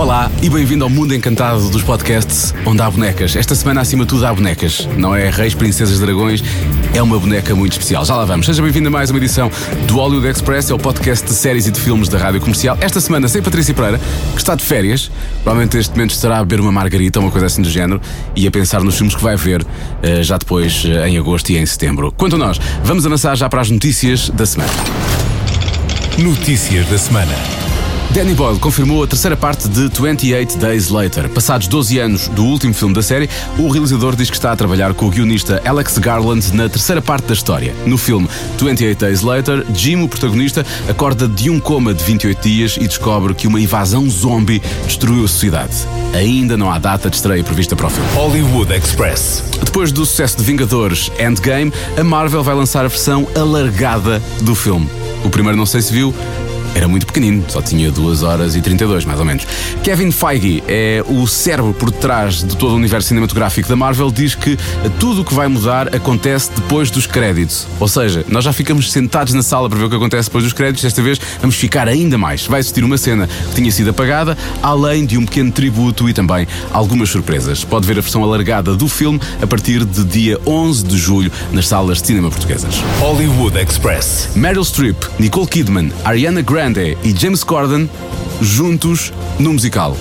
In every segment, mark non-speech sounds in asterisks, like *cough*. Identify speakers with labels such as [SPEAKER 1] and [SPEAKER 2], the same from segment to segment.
[SPEAKER 1] Olá e bem-vindo ao mundo encantado dos podcasts onde há bonecas. Esta semana, acima de tudo, há bonecas. Não é reis, princesas, dragões, é uma boneca muito especial. Já lá vamos. Seja bem-vindo a mais uma edição do Hollywood Express, é o podcast de séries e de filmes da Rádio Comercial. Esta semana, sem Patrícia Pereira, que está de férias. Provavelmente neste momento estará a beber uma margarita uma coisa assim do género e a pensar nos filmes que vai ver eh, já depois eh, em agosto e em setembro. Quanto a nós, vamos avançar já para as notícias da semana.
[SPEAKER 2] Notícias da semana.
[SPEAKER 1] Danny Boyle confirmou a terceira parte de 28 Days Later. Passados 12 anos do último filme da série, o realizador diz que está a trabalhar com o guionista Alex Garland na terceira parte da história. No filme 28 Days Later, Jim, o protagonista, acorda de um coma de 28 dias e descobre que uma invasão zombie destruiu a sociedade. Ainda não há data de estreia prevista para o filme.
[SPEAKER 2] Hollywood Express.
[SPEAKER 1] Depois do sucesso de Vingadores Endgame, a Marvel vai lançar a versão alargada do filme. O primeiro não sei se viu, era muito pequenino, só tinha 2 horas e 32, mais ou menos. Kevin Feige é o cérebro por trás de todo o universo cinematográfico da Marvel, diz que tudo o que vai mudar acontece depois dos créditos. Ou seja, nós já ficamos sentados na sala para ver o que acontece depois dos créditos, desta vez vamos ficar ainda mais. Vai existir uma cena que tinha sido apagada, além de um pequeno tributo e também algumas surpresas. Pode ver a versão alargada do filme a partir de dia 11 de julho nas salas de cinema portuguesas.
[SPEAKER 2] Hollywood Express.
[SPEAKER 1] Meryl Streep, Nicole Kidman, Ariana Grande e James Corden juntos no musical.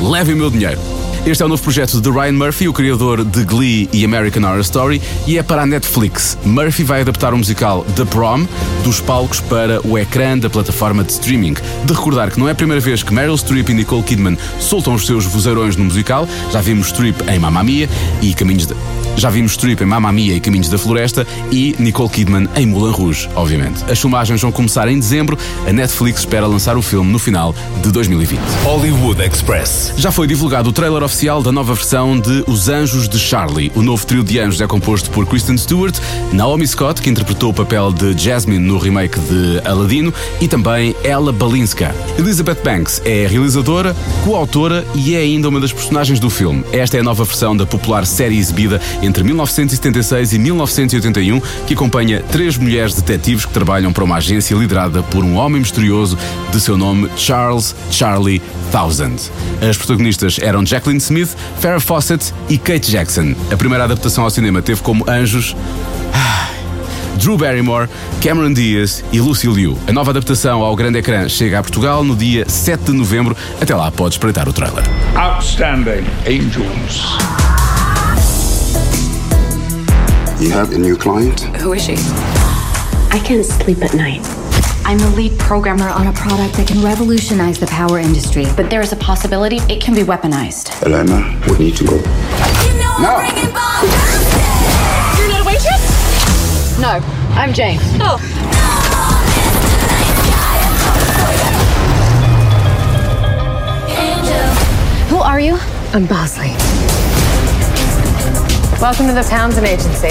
[SPEAKER 1] Leve o meu dinheiro. Este é o novo projeto de Ryan Murphy, o criador de Glee e American Horror Story, e é para a Netflix. Murphy vai adaptar o musical The Prom dos palcos para o ecrã da plataforma de streaming. De recordar que não é a primeira vez que Meryl Streep e Nicole Kidman soltam os seus vozeirões no musical. Já vimos Streep em Mamma Mia e Caminhos de... Já vimos Streep em Mamma Mia e Caminhos da Floresta e Nicole Kidman em Moulin Rouge, obviamente. As filmagens vão começar em dezembro. A Netflix espera lançar o filme no final de 2020.
[SPEAKER 2] Hollywood Express.
[SPEAKER 1] Já foi divulgado o trailer oficial da nova versão de Os Anjos de Charlie. O novo trio de anjos é composto por Kristen Stewart, Naomi Scott, que interpretou o papel de Jasmine no remake de Aladino, e também Ella Balinska. Elizabeth Banks é realizadora, coautora e é ainda uma das personagens do filme. Esta é a nova versão da popular série exibida entre 1976 e 1981, que acompanha três mulheres detetives que trabalham para uma agência liderada por um homem misterioso de seu nome Charles Charlie Thousand. As protagonistas eram Jacqueline Smith, Farrah Fawcett e Kate Jackson. A primeira adaptação ao cinema teve como anjos Drew Barrymore, Cameron Diaz e Lucy Liu. A nova adaptação ao grande ecrã chega a Portugal no dia 7 de novembro. Até lá pode espreitar o trailer.
[SPEAKER 3] Outstanding angels.
[SPEAKER 4] You have a new client?
[SPEAKER 5] Who is she?
[SPEAKER 6] I can't sleep at night.
[SPEAKER 5] I'm the lead programmer on a product that can revolutionize the power industry, but there is a possibility it can be weaponized.
[SPEAKER 4] Elena, we need to go.
[SPEAKER 6] No.
[SPEAKER 5] You're not a waitress? No, I'm Jane. Oh. Angel. Who are you?
[SPEAKER 6] I'm Bosley.
[SPEAKER 7] Welcome to the Townsend Agency.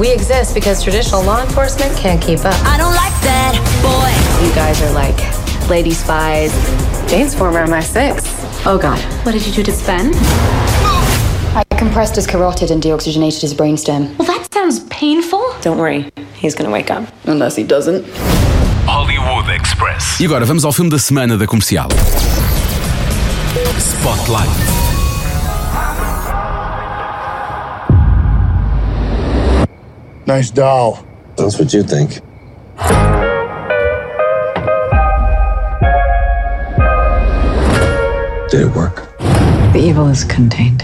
[SPEAKER 7] We exist because traditional law enforcement can't keep up.
[SPEAKER 8] I don't like that boy.
[SPEAKER 7] You guys are like lady spies. Jane's former MI6.
[SPEAKER 5] Oh God. What did you do to Sven?
[SPEAKER 9] I compressed his carotid and deoxygenated his brainstem.
[SPEAKER 5] Well, that sounds painful.
[SPEAKER 7] Don't worry, he's gonna wake up.
[SPEAKER 9] Unless he doesn't.
[SPEAKER 2] Hollywood Express.
[SPEAKER 1] E agora vamos ao filme da semana da comercial.
[SPEAKER 2] Spotlight.
[SPEAKER 3] Nice doll.
[SPEAKER 4] That's what you think. Did it work?
[SPEAKER 6] The evil is contained.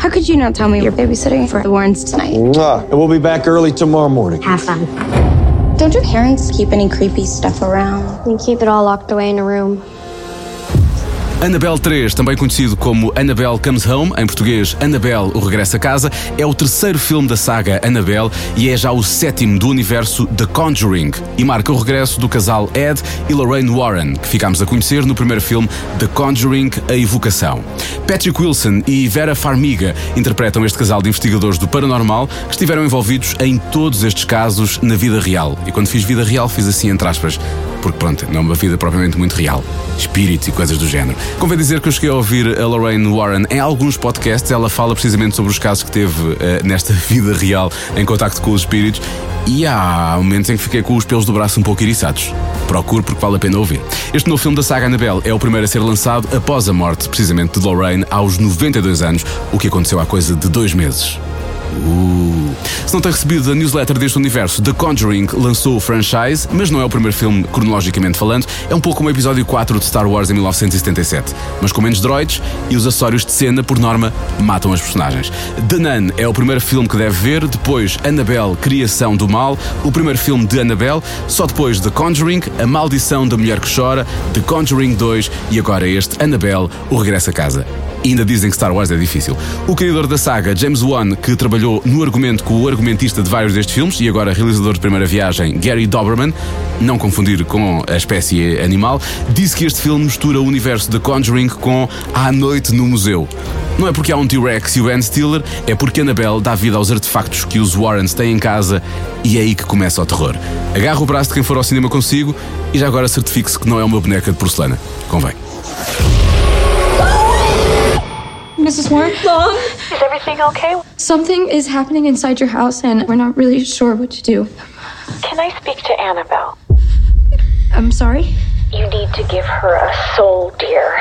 [SPEAKER 10] How could you not tell me you're babysitting for the Warrens tonight?
[SPEAKER 11] Mwah. And we'll be back early tomorrow morning.
[SPEAKER 10] Have fun. Don't your parents keep any creepy stuff around?
[SPEAKER 6] We keep it all locked away in a room.
[SPEAKER 1] Annabelle 3, também conhecido como Annabelle Comes Home, em português Annabelle, o Regresso a Casa, é o terceiro filme da saga Annabelle e é já o sétimo do universo The Conjuring e marca o regresso do casal Ed e Lorraine Warren, que ficámos a conhecer no primeiro filme The Conjuring, A Evocação. Patrick Wilson e Vera Farmiga interpretam este casal de investigadores do paranormal que estiveram envolvidos em todos estes casos na vida real. E quando fiz vida real, fiz assim entre aspas. Porque pronto, não é uma vida propriamente muito real. Espíritos e coisas do género. Convém dizer que eu cheguei a ouvir a Lorraine Warren em alguns podcasts. Ela fala precisamente sobre os casos que teve uh, nesta *laughs* vida real em contacto com os espíritos. E há momentos em que fiquei com os pelos do braço um pouco eriçados. Procure porque vale a pena ouvir. Este novo filme da saga Annabelle é o primeiro a ser lançado após a morte, precisamente, de Lorraine aos 92 anos, o que aconteceu há coisa de dois meses. Uh. Se não tem recebido a newsletter deste universo, The Conjuring lançou o franchise, mas não é o primeiro filme cronologicamente falando, é um pouco como o episódio 4 de Star Wars em 1977, mas com menos droids e os acessórios de cena, por norma, matam as personagens. The Nun é o primeiro filme que deve ver, depois Annabelle, Criação do Mal, o primeiro filme de Annabelle, só depois The Conjuring, A Maldição da Mulher que Chora, The Conjuring 2 e agora este, Annabelle, O Regresso a Casa. Ainda dizem que Star Wars é difícil. O criador da saga, James Wan, que trabalhou no argumento com o argumentista de vários destes filmes e agora realizador de primeira viagem, Gary Doberman, não confundir com a espécie animal, disse que este filme mistura o universo de Conjuring com A Noite no Museu. Não é porque há um T-Rex e o Ben Stiller, é porque Annabelle dá vida aos artefactos que os Warrens têm em casa e é aí que começa o terror. Agarra o braço de quem for ao cinema consigo e já agora certifique-se que não é uma boneca de porcelana. Convém.
[SPEAKER 12] Mrs. Warren?
[SPEAKER 13] Long? Is everything okay?
[SPEAKER 12] Something is happening inside your house, and we're not really sure what to do.
[SPEAKER 13] Can I speak to Annabelle?
[SPEAKER 12] I'm sorry?
[SPEAKER 13] You need to give her a soul, dear.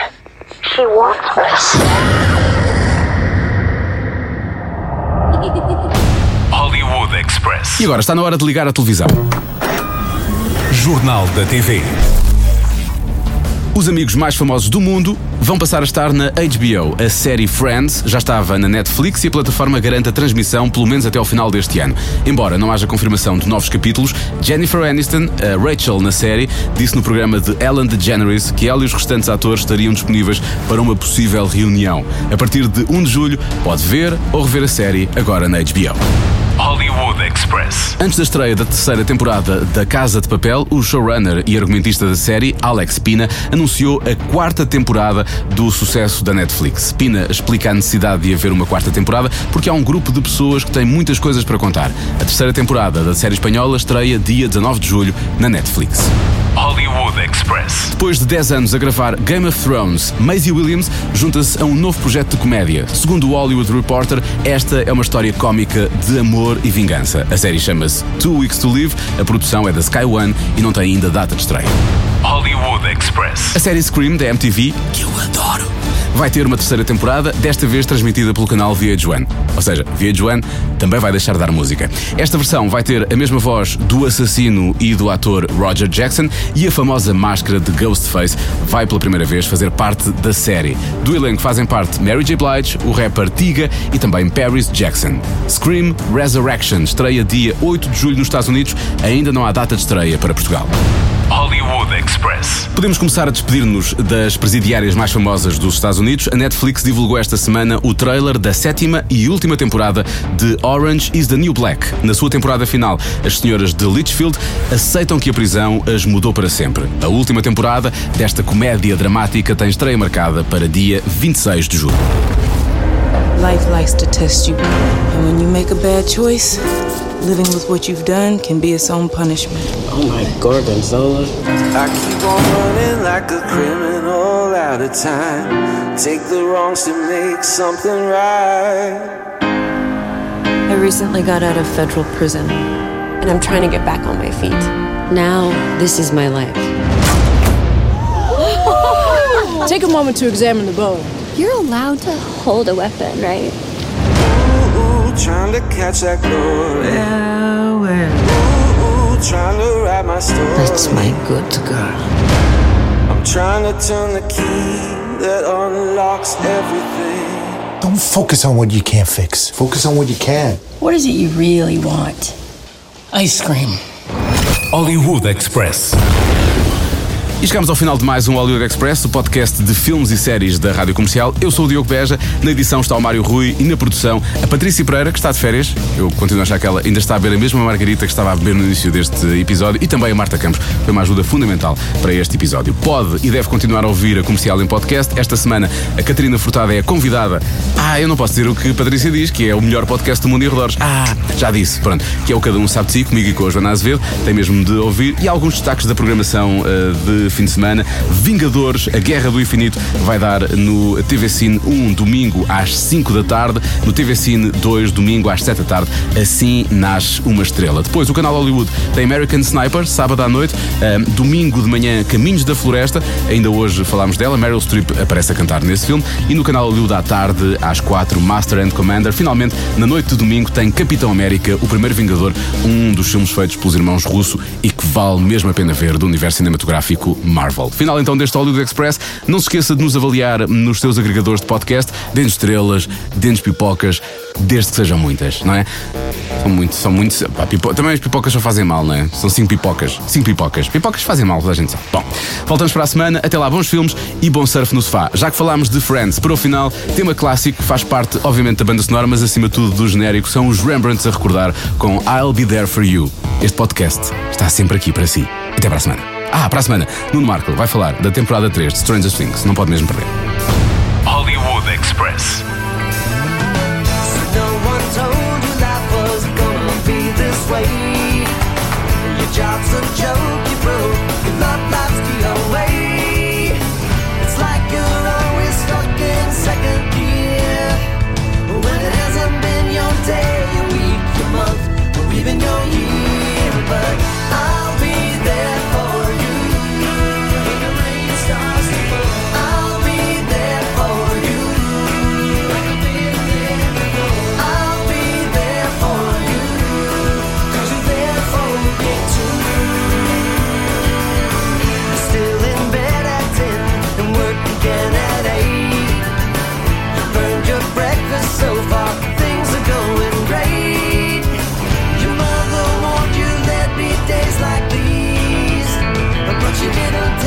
[SPEAKER 13] She wants us. *laughs*
[SPEAKER 2] Hollywood Express.
[SPEAKER 1] E agora está na hora de ligar a televisão.
[SPEAKER 2] Jornal da TV.
[SPEAKER 1] Os amigos mais famosos do mundo vão passar a estar na HBO. A série Friends já estava na Netflix e a plataforma garante a transmissão pelo menos até ao final deste ano. Embora não haja confirmação de novos capítulos, Jennifer Aniston, a Rachel na série, disse no programa de Ellen DeGeneres que ela e os restantes atores estariam disponíveis para uma possível reunião. A partir de 1 de julho, pode ver ou rever a série agora na HBO.
[SPEAKER 2] Hollywood Express.
[SPEAKER 1] Antes da estreia da terceira temporada da Casa de Papel, o showrunner e argumentista da série, Alex Pina, anunciou a quarta temporada do sucesso da Netflix. Pina explica a necessidade de haver uma quarta temporada porque há um grupo de pessoas que tem muitas coisas para contar. A terceira temporada da série espanhola estreia dia 19 de julho na Netflix.
[SPEAKER 2] Hollywood Express.
[SPEAKER 1] Depois de 10 anos a gravar Game of Thrones, Maisie Williams junta-se a um novo projeto de comédia. Segundo o Hollywood Reporter, esta é uma história cómica de amor e vingança. A série chama-se Two Weeks to Live, a produção é da Sky One e não tem ainda data de estreia.
[SPEAKER 2] Hollywood Express.
[SPEAKER 1] A série Scream da MTV, que eu adoro, vai ter uma terceira temporada, desta vez transmitida pelo canal VH1. Ou seja, VH1 também vai deixar de dar música. Esta versão vai ter a mesma voz do assassino e do ator Roger Jackson e a famosa máscara de Ghostface vai pela primeira vez fazer parte da série. Do elenco fazem parte Mary J. Blige, o rapper Tiga e também Paris Jackson. Scream Resurrection estreia dia 8 de julho nos Estados Unidos, ainda não há data de estreia para Portugal.
[SPEAKER 2] Hollywood Express.
[SPEAKER 1] Podemos começar a despedir-nos das presidiárias mais famosas dos Estados Unidos. A Netflix divulgou esta semana o trailer da sétima e última temporada de Orange is the New Black. Na sua temporada final, as senhoras de Litchfield aceitam que a prisão as mudou para sempre. A última temporada desta comédia dramática tem estreia marcada para dia 26 de julho.
[SPEAKER 14] Life likes to test you, and when you make a bad choice, living with what you've done can be its own punishment.
[SPEAKER 15] Oh my gorgonzola.
[SPEAKER 16] I keep on running like a criminal out of time. Take the wrongs to make something right.
[SPEAKER 7] I recently got out of federal prison, and I'm trying to get back on my feet.
[SPEAKER 17] Now, this is my life. *laughs*
[SPEAKER 18] Take a moment to examine the bone.
[SPEAKER 6] You're allowed to hold a weapon, right?
[SPEAKER 16] Ooh, trying to catch that glory.
[SPEAKER 14] Well, well.
[SPEAKER 16] Ooh, trying to write my story.
[SPEAKER 14] That's my good girl.
[SPEAKER 16] I'm trying to turn the key that unlocks everything.
[SPEAKER 3] Don't focus on what you can't fix. Focus on what you can.
[SPEAKER 17] What is it you really want?
[SPEAKER 18] Ice cream.
[SPEAKER 2] Hollywood Express.
[SPEAKER 1] E chegamos ao final de mais um Hollywood Express, o podcast de filmes e séries da Rádio Comercial. Eu sou o Diogo Beja, na edição está o Mário Rui e na produção a Patrícia Pereira, que está de férias. Eu continuo a achar que ela ainda está a beber a mesma margarita que estava a beber no início deste episódio. E também a Marta Campos, foi uma ajuda fundamental para este episódio. Pode e deve continuar a ouvir a Comercial em podcast. Esta semana a Catarina Furtada é a convidada. Ah, eu não posso dizer o que a Patrícia diz, que é o melhor podcast do mundo e arredores. Ah, já disse, pronto. Que é o Cada Um Sabe de Si, comigo e com a Joana Azevedo. Tem mesmo de ouvir. E alguns destaques da programação uh, de fim de semana. Vingadores, a Guerra do Infinito, vai dar no TV Cine 1, domingo às 5 da tarde, no TV Cine 2, domingo às 7 da tarde. Assim nasce uma estrela. Depois, o canal Hollywood tem American Sniper, sábado à noite, um, domingo de manhã, Caminhos da Floresta. Ainda hoje falámos dela. Meryl Streep aparece a cantar nesse filme. E no canal Hollywood à tarde, às 4, Master and Commander. Finalmente, na noite de domingo, tem Capitão América, o primeiro Vingador, um dos filmes feitos pelos irmãos Russo e que vale mesmo a pena ver do universo cinematográfico Marvel. Final então deste Hollywood Express. Não se esqueça de nos avaliar nos seus agregadores de podcast. Dê-nos estrelas, dê-nos pipocas, desde que sejam muitas, não é? São muitos, são muitos. Pá, pipo... Também as pipocas só fazem mal, não é? São cinco pipocas. Cinco pipocas. Pipocas fazem mal, toda a gente sabe. Bom, voltamos para a semana. Até lá, bons filmes e bom surf no sofá. Já que falámos de Friends, para o final, tema clássico, faz parte, obviamente, da banda sonora, mas acima de tudo do genérico, são os Rembrandts a recordar com I'll Be There For You. Este podcast está sempre aqui para si. Até para a semana. Ah, para a semana, Nuno Marco vai falar da temporada 3 de Stranger Things. Não pode mesmo perder.
[SPEAKER 2] Hollywood Express.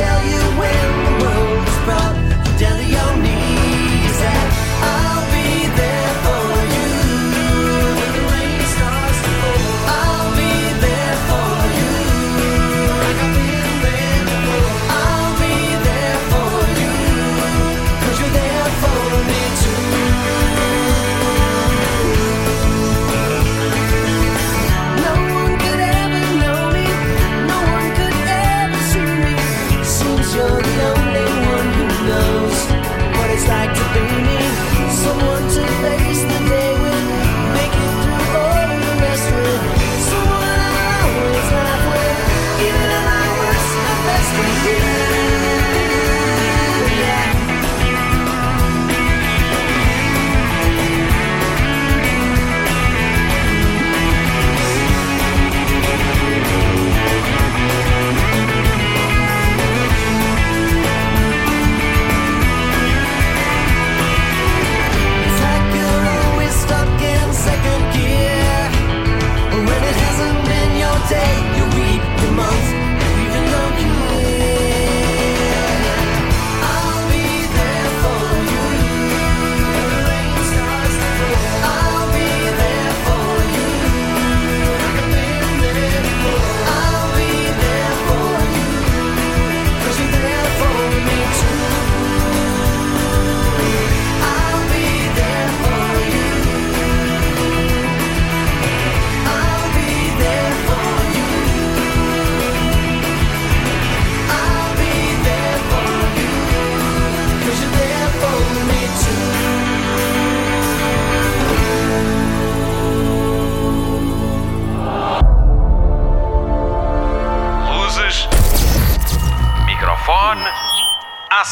[SPEAKER 16] Tell you